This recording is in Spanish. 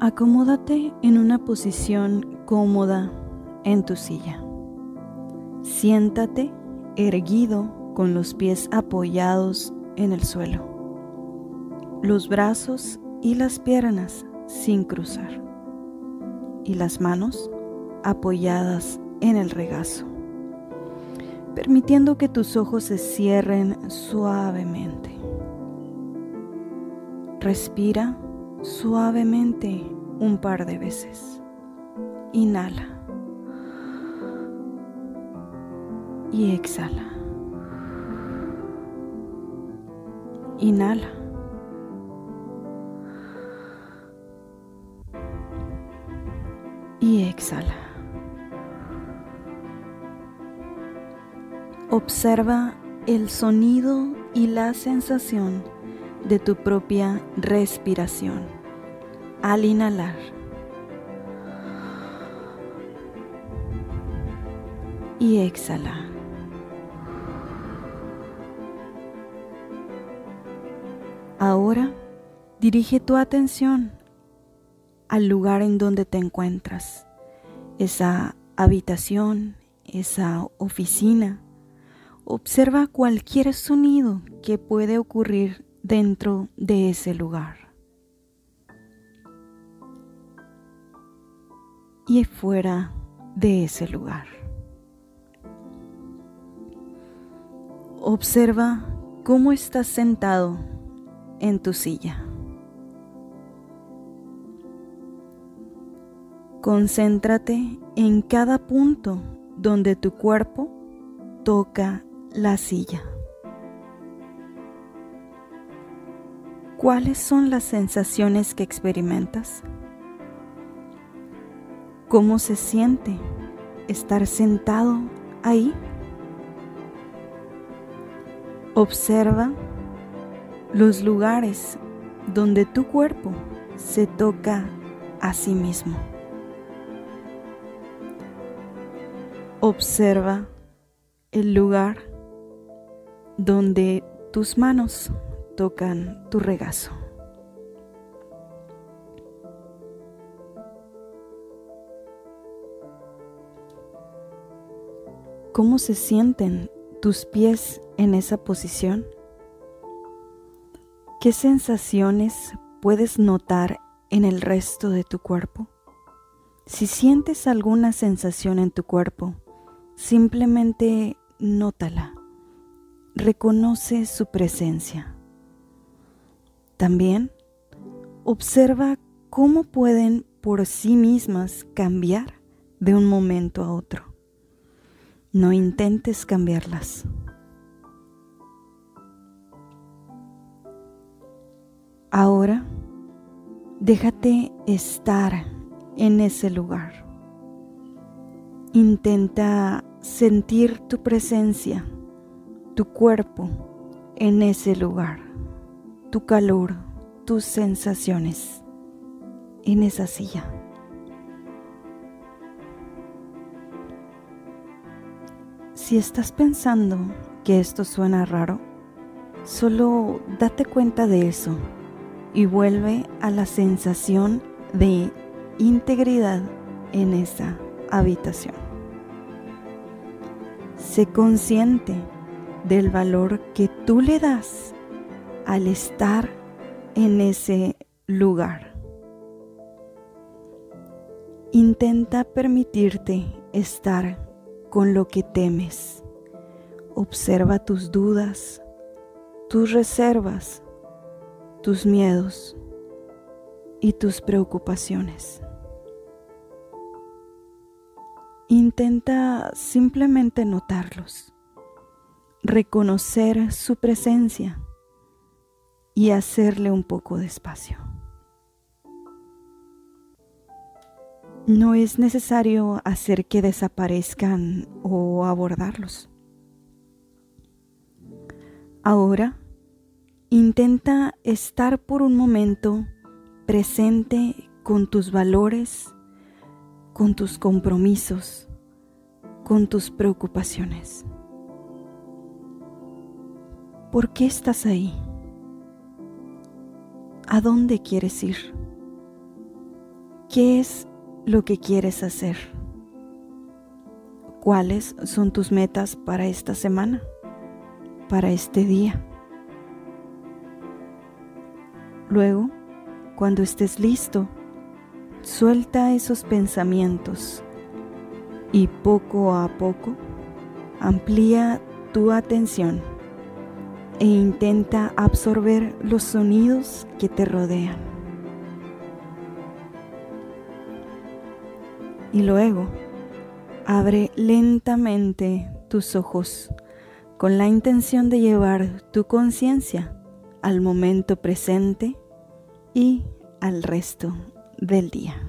Acomódate en una posición cómoda en tu silla. Siéntate erguido con los pies apoyados en el suelo, los brazos y las piernas sin cruzar y las manos apoyadas en el regazo, permitiendo que tus ojos se cierren suavemente. Respira suavemente un par de veces. Inhala. Y exhala. Inhala. Y exhala. Observa el sonido y la sensación de tu propia respiración al inhalar. Y exhala. Ahora dirige tu atención al lugar en donde te encuentras, esa habitación, esa oficina. Observa cualquier sonido que puede ocurrir dentro de ese lugar. Y fuera de ese lugar. Observa cómo estás sentado en tu silla. Concéntrate en cada punto donde tu cuerpo toca la silla. ¿Cuáles son las sensaciones que experimentas? ¿Cómo se siente estar sentado ahí? Observa los lugares donde tu cuerpo se toca a sí mismo. Observa el lugar donde tus manos tocan tu regazo. ¿Cómo se sienten tus pies en esa posición? ¿Qué sensaciones puedes notar en el resto de tu cuerpo? Si sientes alguna sensación en tu cuerpo, simplemente nótala. Reconoce su presencia. También observa cómo pueden por sí mismas cambiar de un momento a otro. No intentes cambiarlas. Ahora, déjate estar en ese lugar. Intenta sentir tu presencia, tu cuerpo en ese lugar tu calor, tus sensaciones en esa silla. Si estás pensando que esto suena raro, solo date cuenta de eso y vuelve a la sensación de integridad en esa habitación. Sé consciente del valor que tú le das al estar en ese lugar. Intenta permitirte estar con lo que temes. Observa tus dudas, tus reservas, tus miedos y tus preocupaciones. Intenta simplemente notarlos, reconocer su presencia y hacerle un poco de espacio. No es necesario hacer que desaparezcan o abordarlos. Ahora, intenta estar por un momento presente con tus valores, con tus compromisos, con tus preocupaciones. ¿Por qué estás ahí? ¿A dónde quieres ir? ¿Qué es lo que quieres hacer? ¿Cuáles son tus metas para esta semana? Para este día. Luego, cuando estés listo, suelta esos pensamientos y poco a poco amplía tu atención e intenta absorber los sonidos que te rodean. Y luego abre lentamente tus ojos con la intención de llevar tu conciencia al momento presente y al resto del día.